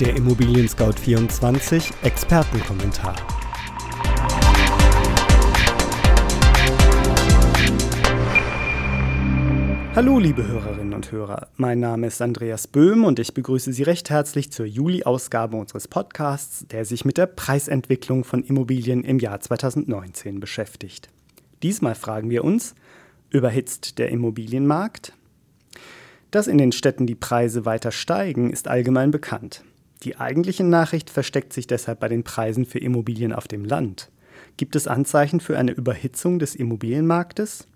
Der Immobilien Scout 24 Expertenkommentar. Hallo liebe Hörerinnen und Hörer, mein Name ist Andreas Böhm und ich begrüße Sie recht herzlich zur Juli-Ausgabe unseres Podcasts, der sich mit der Preisentwicklung von Immobilien im Jahr 2019 beschäftigt. Diesmal fragen wir uns, überhitzt der Immobilienmarkt? Dass in den Städten die Preise weiter steigen, ist allgemein bekannt. Die eigentliche Nachricht versteckt sich deshalb bei den Preisen für Immobilien auf dem Land. Gibt es Anzeichen für eine Überhitzung des Immobilienmarktes?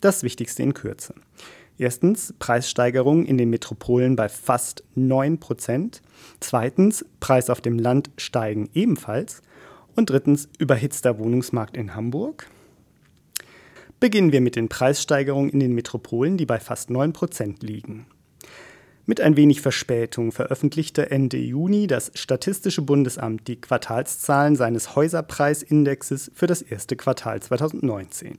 Das Wichtigste in Kürze. Erstens Preissteigerungen in den Metropolen bei fast 9% Zweitens Preis auf dem Land steigen ebenfalls. Und drittens überhitzter Wohnungsmarkt in Hamburg. Beginnen wir mit den Preissteigerungen in den Metropolen, die bei fast 9% liegen. Mit ein wenig Verspätung veröffentlichte Ende Juni das Statistische Bundesamt die Quartalszahlen seines Häuserpreisindexes für das erste Quartal 2019.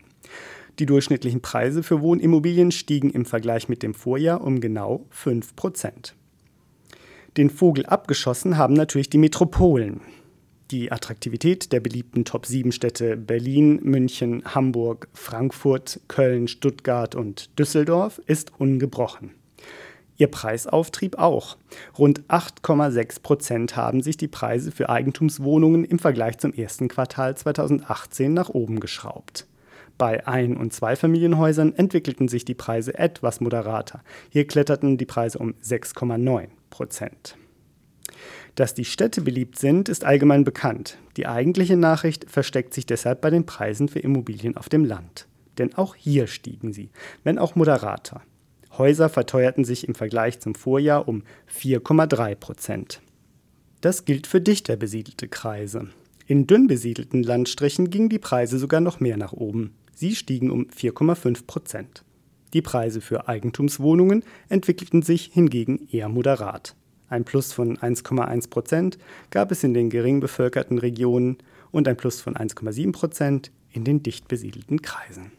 Die durchschnittlichen Preise für Wohnimmobilien stiegen im Vergleich mit dem Vorjahr um genau 5% Den Vogel abgeschossen haben natürlich die Metropolen. Die Attraktivität der beliebten Top-7-Städte Berlin, München, Hamburg, Frankfurt, Köln, Stuttgart und Düsseldorf ist ungebrochen. Ihr Preisauftrieb auch. Rund 8,6 Prozent haben sich die Preise für Eigentumswohnungen im Vergleich zum ersten Quartal 2018 nach oben geschraubt. Bei Ein- und Zweifamilienhäusern entwickelten sich die Preise etwas moderater. Hier kletterten die Preise um 6,9 Prozent. Dass die Städte beliebt sind, ist allgemein bekannt. Die eigentliche Nachricht versteckt sich deshalb bei den Preisen für Immobilien auf dem Land. Denn auch hier stiegen sie, wenn auch moderater. Häuser verteuerten sich im Vergleich zum Vorjahr um 4,3 Prozent. Das gilt für dichter besiedelte Kreise. In dünn besiedelten Landstrichen gingen die Preise sogar noch mehr nach oben. Sie stiegen um 4,5 Prozent. Die Preise für Eigentumswohnungen entwickelten sich hingegen eher moderat. Ein Plus von 1,1 Prozent gab es in den gering bevölkerten Regionen und ein Plus von 1,7 Prozent in den dicht besiedelten Kreisen.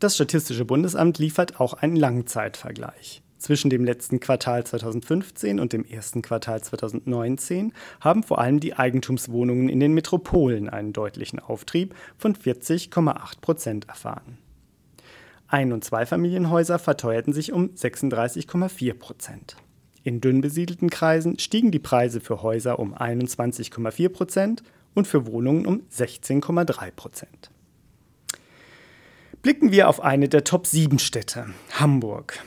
Das Statistische Bundesamt liefert auch einen Langzeitvergleich. Zwischen dem letzten Quartal 2015 und dem ersten Quartal 2019 haben vor allem die Eigentumswohnungen in den Metropolen einen deutlichen Auftrieb von 40,8 Prozent erfahren. Ein- und Zweifamilienhäuser verteuerten sich um 36,4 Prozent. In dünn besiedelten Kreisen stiegen die Preise für Häuser um 21,4 Prozent und für Wohnungen um 16,3 Prozent. Blicken wir auf eine der Top-7-Städte, Hamburg.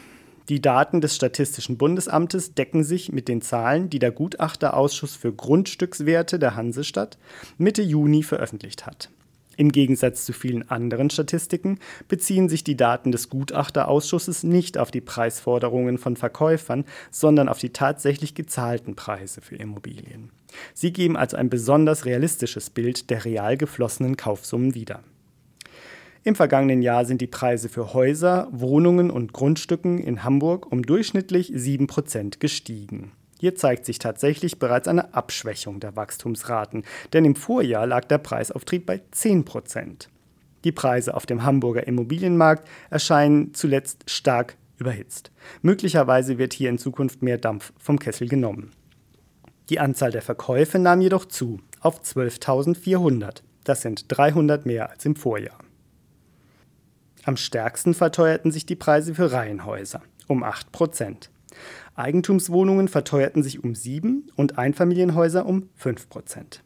Die Daten des Statistischen Bundesamtes decken sich mit den Zahlen, die der Gutachterausschuss für Grundstückswerte der Hansestadt Mitte Juni veröffentlicht hat. Im Gegensatz zu vielen anderen Statistiken beziehen sich die Daten des Gutachterausschusses nicht auf die Preisforderungen von Verkäufern, sondern auf die tatsächlich gezahlten Preise für Immobilien. Sie geben also ein besonders realistisches Bild der real geflossenen Kaufsummen wieder. Im vergangenen Jahr sind die Preise für Häuser, Wohnungen und Grundstücken in Hamburg um durchschnittlich 7% gestiegen. Hier zeigt sich tatsächlich bereits eine Abschwächung der Wachstumsraten, denn im Vorjahr lag der Preisauftrieb bei 10%. Die Preise auf dem Hamburger Immobilienmarkt erscheinen zuletzt stark überhitzt. Möglicherweise wird hier in Zukunft mehr Dampf vom Kessel genommen. Die Anzahl der Verkäufe nahm jedoch zu auf 12.400. Das sind 300 mehr als im Vorjahr. Am stärksten verteuerten sich die Preise für Reihenhäuser um 8 Prozent. Eigentumswohnungen verteuerten sich um 7 und Einfamilienhäuser um 5 Prozent.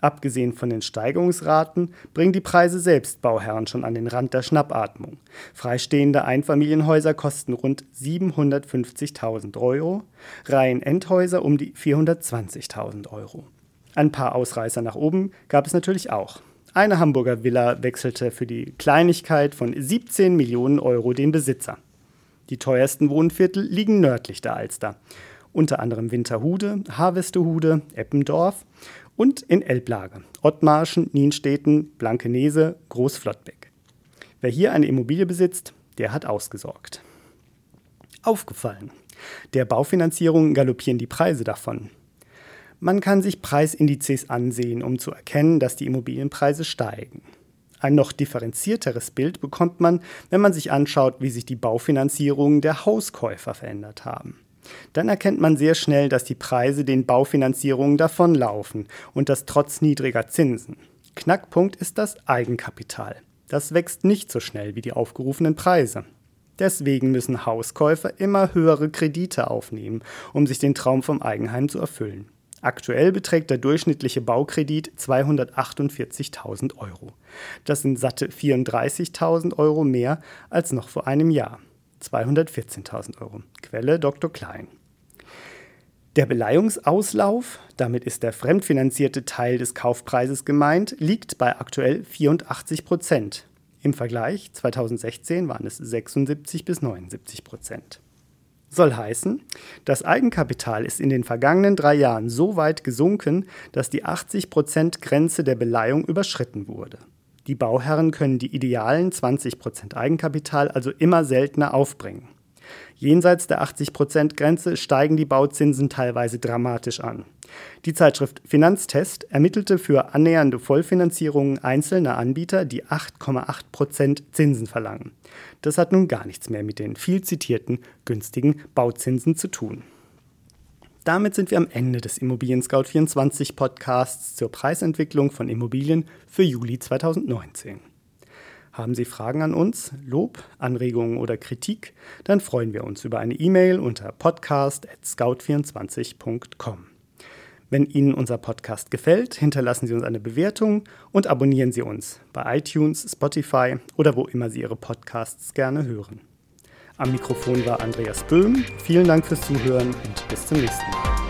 Abgesehen von den Steigerungsraten bringen die Preise selbst Bauherren schon an den Rand der Schnappatmung. Freistehende Einfamilienhäuser kosten rund 750.000 Euro, Reihenendhäuser um die 420.000 Euro. Ein paar Ausreißer nach oben gab es natürlich auch. Eine Hamburger Villa wechselte für die Kleinigkeit von 17 Millionen Euro den Besitzer. Die teuersten Wohnviertel liegen nördlich der Alster, unter anderem Winterhude, Harvestehude, Eppendorf und in Elblage, Ottmarschen, Nienstedten, Blankenese, Großflottbeck. Wer hier eine Immobilie besitzt, der hat ausgesorgt. Aufgefallen. Der Baufinanzierung galoppieren die Preise davon. Man kann sich Preisindizes ansehen, um zu erkennen, dass die Immobilienpreise steigen. Ein noch differenzierteres Bild bekommt man, wenn man sich anschaut, wie sich die Baufinanzierungen der Hauskäufer verändert haben. dann erkennt man sehr schnell, dass die Preise den Baufinanzierungen davonlaufen und das trotz niedriger Zinsen. Knackpunkt ist das Eigenkapital. Das wächst nicht so schnell wie die aufgerufenen Preise. Deswegen müssen Hauskäufer immer höhere Kredite aufnehmen, um sich den Traum vom Eigenheim zu erfüllen. Aktuell beträgt der durchschnittliche Baukredit 248.000 Euro. Das sind satte 34.000 Euro mehr als noch vor einem Jahr. 214.000 Euro. Quelle Dr. Klein. Der Beleihungsauslauf, damit ist der fremdfinanzierte Teil des Kaufpreises gemeint, liegt bei aktuell 84 Prozent. Im Vergleich 2016 waren es 76 bis 79 Prozent. Soll heißen, das Eigenkapital ist in den vergangenen drei Jahren so weit gesunken, dass die 80 Prozent Grenze der Beleihung überschritten wurde. Die Bauherren können die idealen 20 Prozent Eigenkapital also immer seltener aufbringen. Jenseits der 80%-Grenze steigen die Bauzinsen teilweise dramatisch an. Die Zeitschrift Finanztest ermittelte für annähernde Vollfinanzierungen einzelner Anbieter, die 8,8% Zinsen verlangen. Das hat nun gar nichts mehr mit den viel zitierten günstigen Bauzinsen zu tun. Damit sind wir am Ende des Immobilien Scout 24 Podcasts zur Preisentwicklung von Immobilien für Juli 2019. Haben Sie Fragen an uns, Lob, Anregungen oder Kritik? Dann freuen wir uns über eine E-Mail unter podcast.scout24.com. Wenn Ihnen unser Podcast gefällt, hinterlassen Sie uns eine Bewertung und abonnieren Sie uns bei iTunes, Spotify oder wo immer Sie Ihre Podcasts gerne hören. Am Mikrofon war Andreas Böhm. Vielen Dank fürs Zuhören und bis zum nächsten Mal.